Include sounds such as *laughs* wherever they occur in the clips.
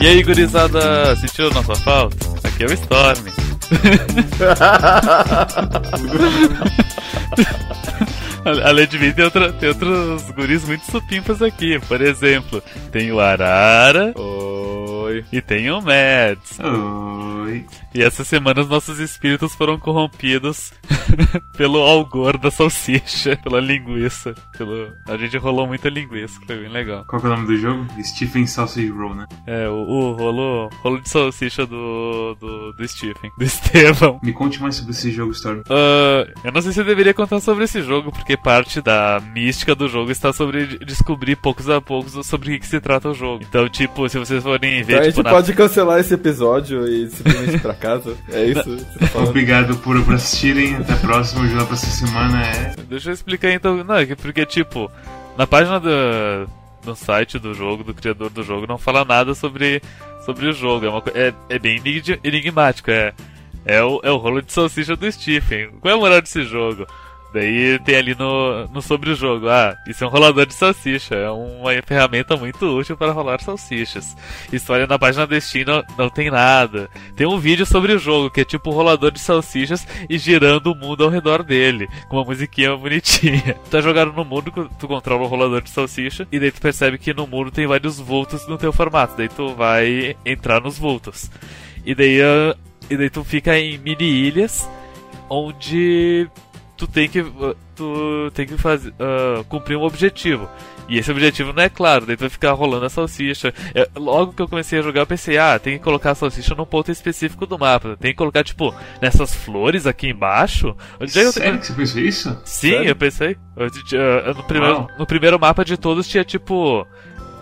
E aí, gurizada, sentiu nossa falta? Aqui é o Storm. *laughs* Além de mim, tem, outra, tem outros guris muito supimpas aqui. Por exemplo, tem o Arara. Oi. E tem o Mads. Oi. E essa semana os nossos espíritos foram corrompidos *laughs* pelo algor da salsicha, *laughs* pela linguiça. Pelo... A gente rolou muita linguiça, foi bem legal. Qual que é o nome do jogo? Stephen Sausage Roll, né? É, o, o rolo, rolo de salsicha do, do, do Stephen, do Estevão. Me conte mais sobre esse jogo, Storm. Uh, eu não sei se eu deveria contar sobre esse jogo, porque parte da mística do jogo está sobre descobrir poucos a poucos sobre o que, que se trata o jogo. Então, tipo, se vocês forem ver. A tipo, gente na... pode cancelar esse episódio e simplesmente ir pra casa. É *laughs* isso tá. Obrigado por, por assistirem. Até a próxima. O jogo pra essa semana é. Deixa eu explicar então. Não, é que porque, tipo, na página do, do site do jogo, do criador do jogo, não fala nada sobre, sobre o jogo. É, uma, é, é bem enig- enigmático. É, é, o, é o rolo de salsicha do Stephen. Qual é a moral desse jogo? Daí tem ali no, no sobre o jogo, ah, isso é um rolador de salsicha, é uma ferramenta muito útil para rolar salsichas. História na página Steam não, não tem nada. Tem um vídeo sobre o jogo, que é tipo um rolador de salsichas e girando o mundo ao redor dele, com uma musiquinha bonitinha. Tu *laughs* tá jogando no mundo, tu controla o rolador de salsicha, e daí tu percebe que no mundo tem vários vultos no teu formato, daí tu vai entrar nos vultos. E daí, ah, e daí tu fica em mini ilhas, onde tu tem que uh, tu tem que fazer uh, cumprir um objetivo e esse objetivo não é claro daí tu vai ficar rolando a salsicha É, logo que eu comecei a jogar eu pensei ah tem que colocar a salsicha num ponto específico do mapa tem que colocar tipo nessas flores aqui embaixo onde é que eu tenho- Sério que você pensou isso? Sim, Sério? eu pensei. Eu, tinha- no, primeiro, Uau. no primeiro mapa de todos tinha tipo.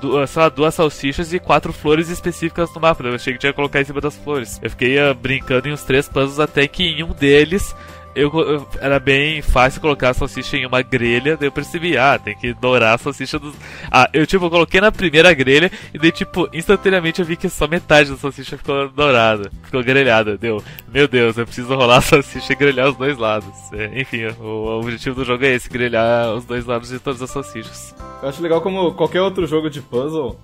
Du, sei lá, duas salsichas e quatro flores específicas no mapa. Eu achei que tinha que colocar em cima das flores. Eu fiquei ah, brincando em uns três puzzles até que em um deles. Eu, eu- era bem fácil colocar a salsicha em uma grelha, daí eu percebi, ah, tem que dourar a salsicha dos. Ah, eu tipo, coloquei na primeira grelha e daí, tipo, instantaneamente eu vi que só metade da salsicha ficou dourada, ficou grelhada. Deu, meu Deus, eu preciso rolar a salsicha e grelhar os dois lados. É, enfim, o, o objetivo do jogo é esse, grelhar os dois lados de todas as salsichas. Eu acho legal como qualquer outro jogo de puzzle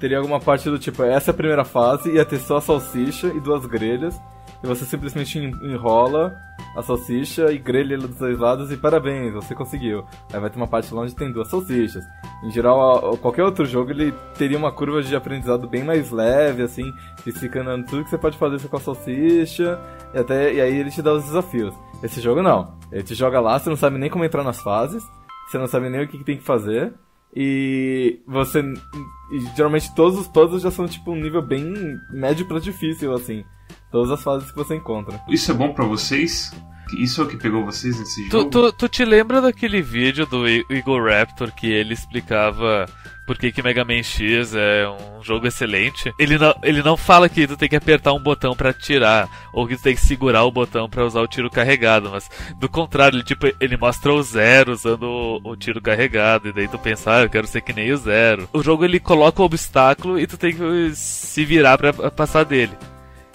teria alguma parte do tipo, essa é a primeira fase, ia ter só a salsicha e duas grelhas, e você simplesmente en- enrola a salsicha e grelha dos dois lados e parabéns, você conseguiu. Aí vai ter uma parte lá onde tem duas salsichas. Em geral, qualquer outro jogo ele teria uma curva de aprendizado bem mais leve, assim, explicando tudo que você pode fazer com a salsicha, e, até, e aí ele te dá os desafios. Esse jogo não. Ele te joga lá, você não sabe nem como entrar nas fases, você não sabe nem o que, que tem que fazer. E você. e geralmente todos os puzzles já são tipo um nível bem médio pra difícil, assim. Todas as fases que você encontra. Isso é bom pra vocês? Isso é o que pegou vocês nesse Tu, jogo? tu, tu te lembra daquele vídeo do Eagle Raptor que ele explicava por que, que Mega Man X é um jogo excelente? Ele não, ele não fala que tu tem que apertar um botão pra atirar, ou que tu tem que segurar o botão pra usar o tiro carregado, mas do contrário, ele, tipo, ele mostra o zero usando o, o tiro carregado, e daí tu pensa, ah, eu quero ser que nem o zero. O jogo ele coloca o obstáculo e tu tem que se virar pra passar dele.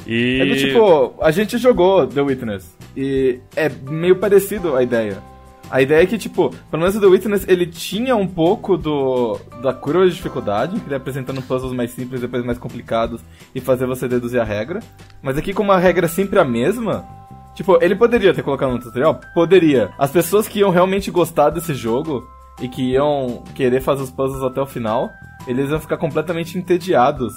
E... É do tipo, a gente jogou The Witness. E é meio parecido a ideia. A ideia é que, tipo, pelo menos o The Witness, ele tinha um pouco do da curva de dificuldade, ele ia apresentando puzzles mais simples, depois mais complicados, e fazer você deduzir a regra. Mas aqui, como a regra é sempre a mesma, tipo, ele poderia ter colocado no tutorial? Poderia. As pessoas que iam realmente gostar desse jogo, e que iam querer fazer os puzzles até o final, eles iam ficar completamente entediados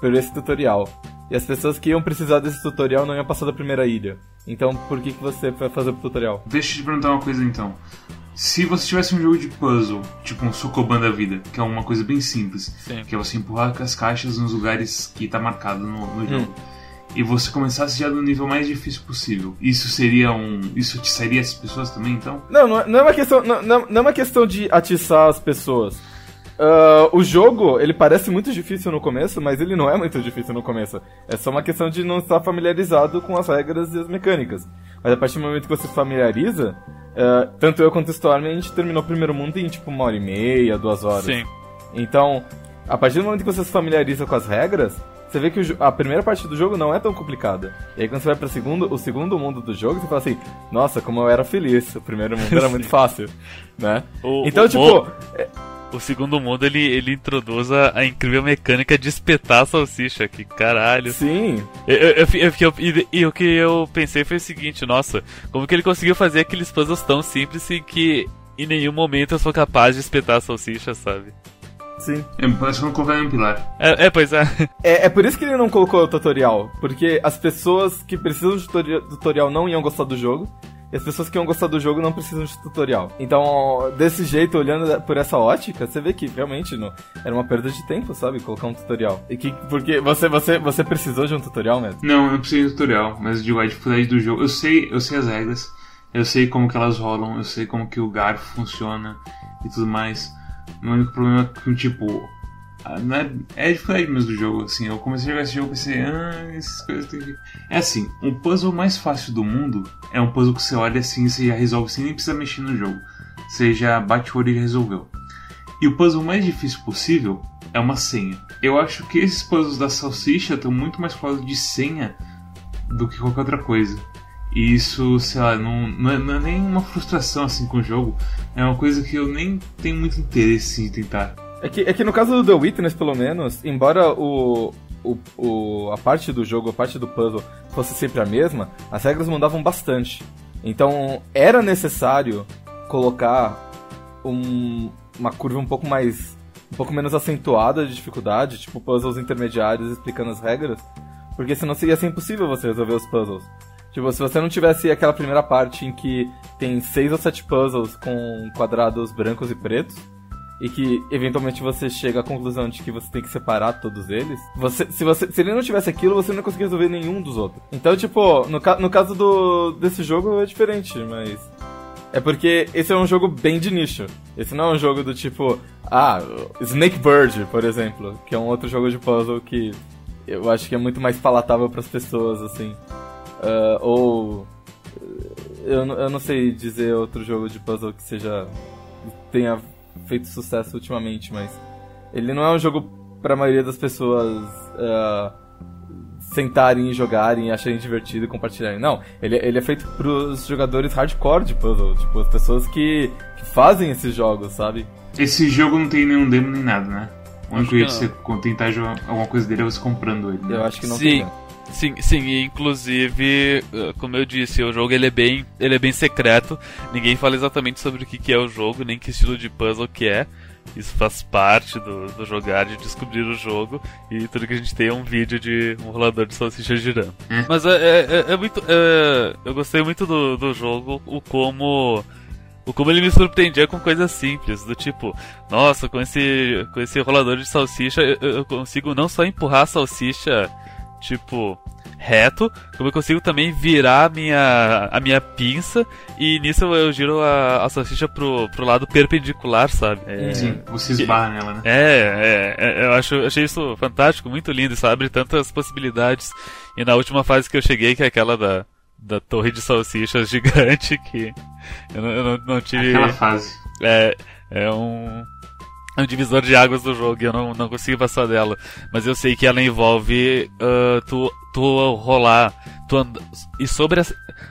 por esse tutorial. E as pessoas que iam precisar desse tutorial não iam passar da primeira ilha. Então, por que, que você vai fazer o tutorial? Deixa eu te perguntar uma coisa então. Se você tivesse um jogo de puzzle, tipo um Sokoban da vida, que é uma coisa bem simples, Sim. que é você empurrar as caixas nos lugares que tá marcado no, no jogo, e você começasse já do nível mais difícil possível, isso seria um. Isso te sairia as pessoas também então? Não, não é, não é uma questão, não- não é uma questão de atiçar as pessoas. Ah, o jogo, ele parece muito difícil no começo, mas ele não é muito difícil no começo. É só uma questão de não estar familiarizado com as regras e as mecânicas. Mas a partir do momento que você se familiariza, ah, tanto eu quanto o Storm, a gente terminou o primeiro mundo em tipo uma hora e meia, duas horas. Sim. Então, a partir do momento que você se familiariza com as regras, você vê que a primeira parte do jogo não é tão complicada. E aí quando você vai para segundo, o segundo mundo do jogo, você fala assim, nossa, como eu era feliz. O primeiro mundo era *laughs* muito fácil, né? O- então, o tipo, é, o segundo mundo ele, ele introduz a, a, incrível mecânica de espetar a salsicha, que caralho. Sim. Eu, eu, eu, eu e, e, o que eu pensei foi o seguinte, nossa, como que ele conseguiu fazer aqueles puzzles tão simples e que em nenhum momento eu sou capaz de espetar a salsicha, sabe? Sim. É, parece que não colocar nenhum pilar. É, é pois é. *laughs* é. É por isso que ele não colocou o tutorial. Porque as pessoas que precisam de tutorial não iam gostar do jogo. E as pessoas que iam gostar do jogo não precisam de tutorial. Então, desse jeito, olhando por essa ótica, você vê que realmente não, era uma perda de tempo, sabe? Colocar um tutorial. E que, porque você, você, você precisou de um tutorial mesmo? Não, eu não precisei de tutorial, mas de dificuldade do jogo. Eu sei, eu sei as regras, eu sei como que elas rolam, eu sei como que o garfo funciona e tudo mais. O único problema é que, tipo, não é, é dificuldade mesmo do jogo, assim. Eu comecei a jogar esse jogo e pensei, ah, essas coisas tem que. É assim, o puzzle mais fácil do mundo é um puzzle que você olha assim e você já resolve sem nem precisar mexer no jogo. Você já bate o olho e resolveu. E o puzzle mais difícil possível é uma senha. Eu acho que esses puzzles da salsicha estão muito mais próximos de senha do que qualquer outra coisa. E isso, sei lá, não, não, é, não é nem uma frustração assim com o jogo. É uma coisa que eu nem tenho muito interesse em tentar. É que, é que no caso do The Witness, pelo menos, embora o, o, o, a parte do jogo, a parte do puzzle fosse sempre a mesma, as regras mudavam bastante. Então era necessário colocar um, uma curva um pouco mais. um pouco menos acentuada de dificuldade, tipo puzzles intermediários explicando as regras, porque senão seria ser impossível você resolver os puzzles. Tipo, se você não tivesse aquela primeira parte em que tem seis ou sete puzzles com quadrados brancos e pretos, e que eventualmente você chega à conclusão de que você tem que separar todos eles, você, se, você, se ele não tivesse aquilo, você não conseguia resolver nenhum dos outros. Então, tipo, no, no caso do, desse jogo é diferente, mas. É porque esse é um jogo bem de nicho. Esse não é um jogo do tipo. Ah, Snake Bird, por exemplo, que é um outro jogo de puzzle que eu acho que é muito mais palatável para as pessoas, assim. Uh, ou. Eu, eu não sei dizer outro jogo de puzzle que seja. tenha feito sucesso ultimamente, mas. Ele não é um jogo para a maioria das pessoas. Uh, sentarem e jogarem e acharem divertido e compartilharem. Não, ele, ele é feito pros jogadores hardcore de puzzle, tipo, as pessoas que, que fazem esses jogos, sabe? Esse jogo não tem nenhum demo nem nada, né? O único jeito de você tentar jogar alguma coisa dele é você comprando ele. Né? Eu acho que não Sim. tem. Sim, sim, inclusive, eh, como eu disse, o jogo ele é bem, ele é bem secreto. Ninguém fala exatamente sobre o que, que é o jogo, nem que estilo de puzzle que é. Isso faz parte do, do jogar, de descobrir o jogo. E tudo que a gente tem é um vídeo de um rolador de salsicha girando. Hum. Mas é, é, é, é muito. É, eu gostei muito do, do jogo, o como. O como ele me surpreendia com coisas simples, do tipo, nossa, com esse, com esse rolador de salsicha eu, eu consigo não só empurrar a salsicha tipo, reto, como eu consigo também virar a minha, a minha pinça e nisso eu giro a, a salsicha pro, pro lado perpendicular, sabe? É, Sim, você esbarra nela, né? É, é, é, eu acho, achei isso fantástico, muito lindo, isso abre tantas possibilidades. E na última fase que eu cheguei, que é aquela da, da torre de salsichas *laughs* gigante, que eu não, eu não, não tive. Aquela fase. É, é um um divisor de águas do jogo e eu não, não consigo passar dela. Mas eu sei que ela envolve uh, tu, tu rolar, tu and, e sobre a,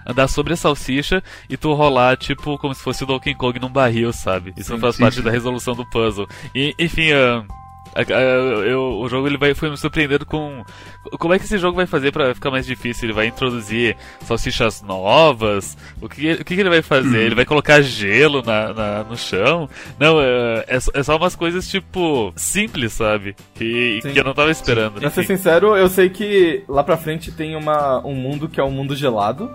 andar sobre a salsicha e tu rolar, tipo, como se fosse o Donkey Kong num barril, sabe? Isso sim, faz sim, parte sim. da resolução do puzzle. E, enfim, uh, eu, o jogo ele vai foi me surpreendendo com como é que esse jogo vai fazer para ficar mais difícil. Ele vai introduzir salsichas novas. O que, o que, ele vai fazer? Ele vai colocar gelo na, na no chão? Não, é, é, é, só umas coisas tipo simples, sabe? Que, que eu não tava esperando. Pra ser sincero, eu sei que lá pra frente tem uma, um mundo que é um mundo gelado.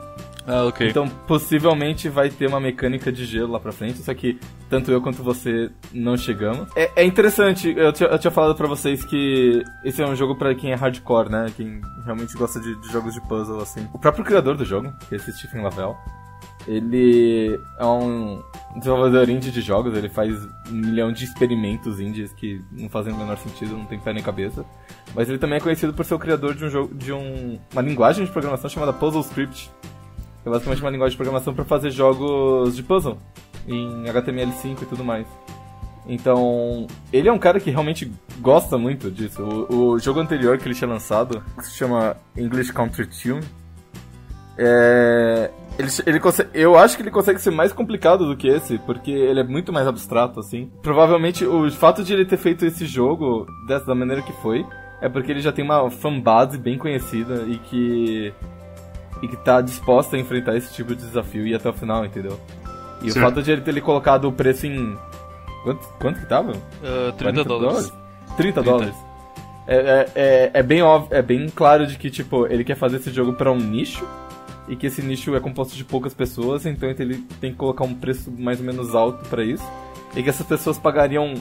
Ah, ok. Então, possivelmente vai ter uma mecânica de gelo lá pra frente, só que tanto eu quanto você não chegamos. É, é interessante, eu tinha, eu tinha falado pra vocês que esse é um jogo pra quem é hardcore, né? Quem realmente gosta de, de jogos de puzzle, assim. O próprio criador do jogo, que é esse Stephen Lavelle, ele é um desenvolvedor indie de jogos, ele faz um milhão de experimentos indies que não fazem o menor sentido, não tem pé nem cabeça. Mas ele também é conhecido por ser o criador de um jogo de um, uma linguagem de programação chamada Puzzle Script, é basicamente uma linguagem de programação para fazer jogos de puzzle em HTML5 e tudo mais. Então, ele é um cara que realmente gosta muito disso. O, o jogo anterior que ele tinha lançado, que se chama English Country Tune, É, ele, ele consegue, eu acho que ele consegue ser mais complicado do que esse, porque ele é muito mais abstrato, assim. Provavelmente o fato de ele ter feito esse jogo dessa, da maneira que foi, é porque ele já tem uma fanbase bem conhecida e que. E que tá disposta a enfrentar esse tipo de desafio e ir até o final, entendeu? E certo. o fato de ele ter ele colocado o preço em. Quanto, quanto que tava? Uh, 30 dólares. 30 dólares. É, é, é, é, bem óbvio, é bem claro de que, tipo, ele quer fazer esse jogo para um nicho e que esse nicho é composto de poucas pessoas, então ele tem que colocar um preço mais ou menos alto para isso. E que essas pessoas pagariam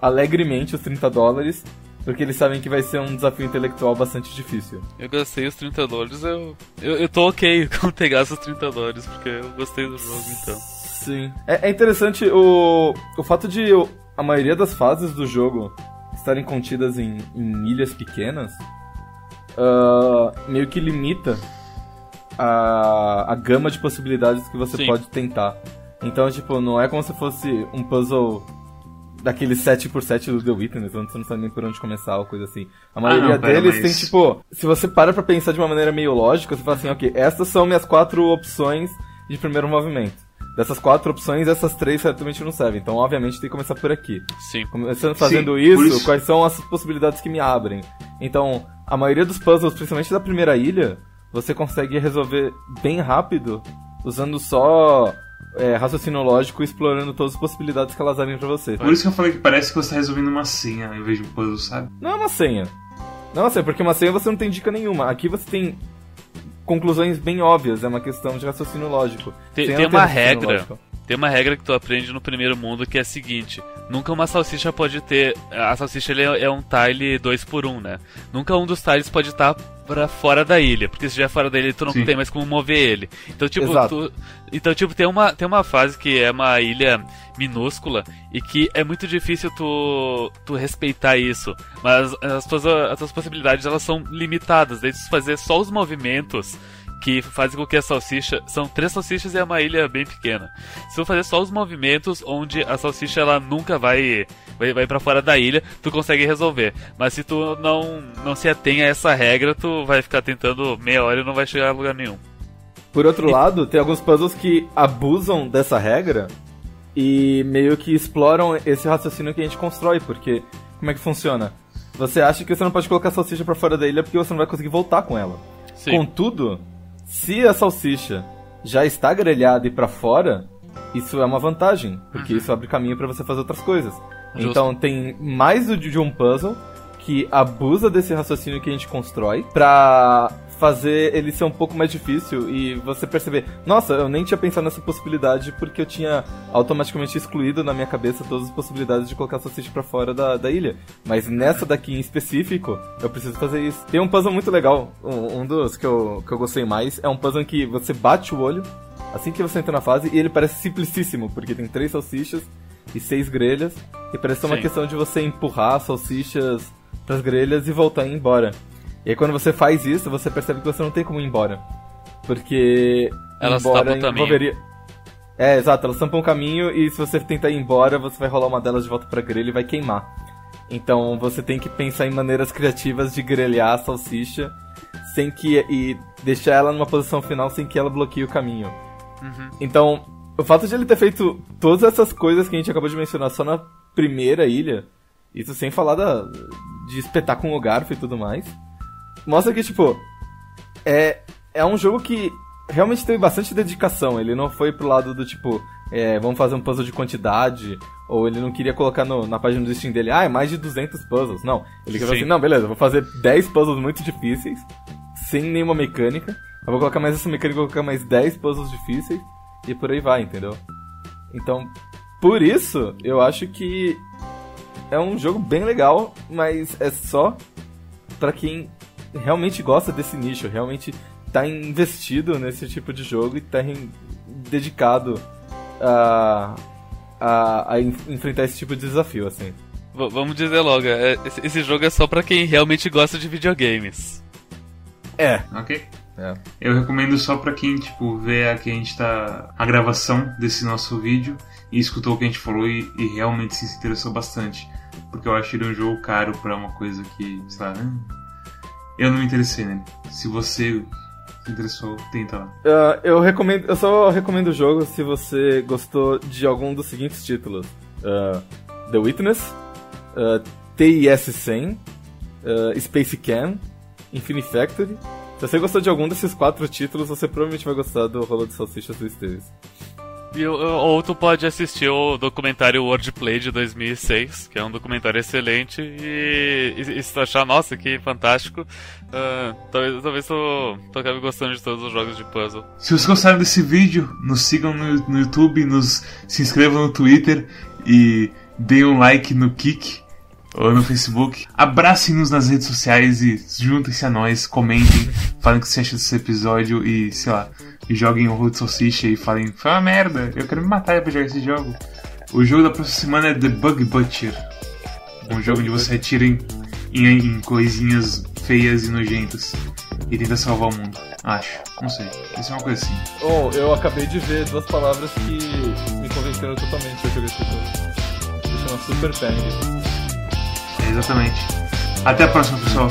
alegremente os 30 dólares, porque eles sabem que vai ser um desafio intelectual bastante difícil. Eu gastei os 30 dólares, eu, eu, eu tô ok *laughs* com pegar esses 30 dólares, porque eu gostei do jogo então. Sim. É, é interessante o, o fato de a maioria das fases do jogo estarem contidas em, em ilhas pequenas, uh, meio que limita a, a gama de possibilidades que você Sim. pode tentar. Então, tipo, não é como se fosse um puzzle daquele 7x7 do The Witness, onde você não sabe nem por onde começar ou coisa assim. A maioria ah, não, deles mas... tem, tipo, se você para pra pensar de uma maneira meio lógica, você fala assim, ok, essas são minhas quatro opções de primeiro movimento. Dessas quatro opções, essas três certamente não servem. Então, obviamente, tem que começar por aqui. Sim. Começando fazendo Sim, isso, isso, quais são as possibilidades que me abrem? Então, a maioria dos puzzles, principalmente da primeira ilha, você consegue resolver bem rápido, usando só é, raciocínio lógico explorando todas as possibilidades que elas abrem pra você. Por isso que eu falei que parece que você tá resolvendo uma senha em vez de um puzzle, sabe? Não é uma senha. Não é uma senha, porque uma senha você não tem dica nenhuma. Aqui você tem conclusões bem óbvias, é uma questão de raciocínio lógico. Tem, tem uma regra. Lógico. Tem uma regra que tu aprende no primeiro mundo que é a seguinte: nunca uma salsicha pode ter. A salsicha é, é um tile 2 por 1 um, né? Nunca um dos tiles pode estar para fora da ilha, porque se já é fora da ilha tu não Sim. tem mais como mover ele. Então tipo, tu, então tipo tem uma tem uma fase que é uma ilha minúscula e que é muito difícil tu, tu respeitar isso, mas as tuas, as tuas possibilidades elas são limitadas, daí tu fazer só os movimentos que fazem com que a salsicha. São três salsichas e é uma ilha bem pequena. Se tu fazer só os movimentos onde a salsicha ela nunca vai vai, vai para fora da ilha, tu consegue resolver. Mas se tu não, não se atém a essa regra, tu vai ficar tentando meia hora e não vai chegar a lugar nenhum. Por outro lado, tem alguns puzzles que abusam dessa regra e meio que exploram esse raciocínio que a gente constrói, porque como é que funciona? Você acha que você não pode colocar a salsicha para fora da ilha porque você não vai conseguir voltar com ela. Sim. Contudo, se a salsicha já está grelhada e para fora, isso é uma vantagem, porque uhum. isso abre caminho para você fazer outras coisas. Justo. Então tem mais de um puzzle que abusa desse raciocínio que a gente constrói pra fazer ele ser um pouco mais difícil e você perceber, nossa, eu nem tinha pensado nessa possibilidade porque eu tinha automaticamente excluído na minha cabeça todas as possibilidades de colocar salsicha para fora da, da ilha. Mas nessa daqui em específico, eu preciso fazer isso. Tem um puzzle muito legal, um, um dos que eu, que eu gostei mais, é um puzzle em que você bate o olho assim que você entra na fase e ele parece simplicíssimo, porque tem três salsichas e seis grelhas, e parece uma questão de você empurrar salsichas pras grelhas e voltar e ir embora. E aí quando você faz isso, você percebe que você não tem como ir embora. Porque elas embora envolveria... É, exato, elas tampam o caminho e se você tentar ir embora, você vai rolar uma delas de volta pra grelha e vai queimar. Então você tem que pensar em maneiras criativas de grelhar a salsicha sem que e deixar ela numa posição final sem que ela bloqueie o caminho. Uhum. Então, o fato de ele ter feito todas essas coisas que a gente acabou de mencionar só na primeira ilha, isso sem falar da, de espetar com o garfo e tudo mais, mostra que, tipo, é, é um jogo que realmente teve bastante dedicação. Ele não foi pro lado do tipo, é, vamos fazer um puzzle de quantidade, ou ele não queria colocar no, na página do Steam dele, ah, é mais de 200 puzzles. Não, ele queria assim, não, beleza, vou fazer 10 puzzles muito difíceis, sem nenhuma mecânica. Eu vou colocar mais essa mecânica, vou colocar mais 10 puzzles difíceis, e por aí vai, entendeu? Então, por isso, eu acho que é um jogo bem legal, mas é só para quem realmente gosta desse nicho, realmente tá investido nesse tipo de jogo e tá dedicado a, a, a enfrentar esse tipo de desafio, assim. V vamos dizer logo, é, esse, esse, jogo é só para quem realmente gosta de videogames. É. Ok. É. Eu recomendo só para quem, tipo, vê aqui a gente tá. a gravação desse nosso vídeo e escutou o que a gente falou e, e realmente se interessou bastante. Porque eu acho ele um jogo caro para uma coisa que, sei lá, né? Eu não me interessei nele. Se você se interessou, tenta lá. Uh, eu recomendo, eu só recomendo o jogo se você gostou de algum dos seguintes títulos: uh, The Witness, uh, TIS 100, uh, Space Can, Infinity Factory. Se você gostou de algum desses quatro títulos, você provavelmente vai gostar do Rolo de Salsichas do Esteves. E, ou tu pode assistir o documentário Wordplay de 2006, que é um documentário excelente, e, e, e se tu achar, nossa, que fantástico, uh, talvez, talvez tu, tu acabe gostando de todos os jogos de puzzle. Se vocês gostaram desse vídeo, nos sigam no, no YouTube, nos se inscrevam no Twitter e deem um like no Kik ou no Facebook. Abracem-nos nas redes sociais e juntem-se a nós, comentem, falem o que você acha desse episódio e, sei lá, e joguem o Road Salsicha e falem, foi uma merda, eu quero me matar pra jogar esse jogo. O jogo da próxima semana é The Bug Butcher. Um jogo onde você atira em, em, em coisinhas feias e nojentas e tenta salvar o mundo. Acho. Não sei. Isso é uma coisa assim. Oh, eu acabei de ver duas palavras que me convenceram totalmente a jogar esse jogo. Se chama Super Bang. É, exatamente. Até a próxima, pessoal.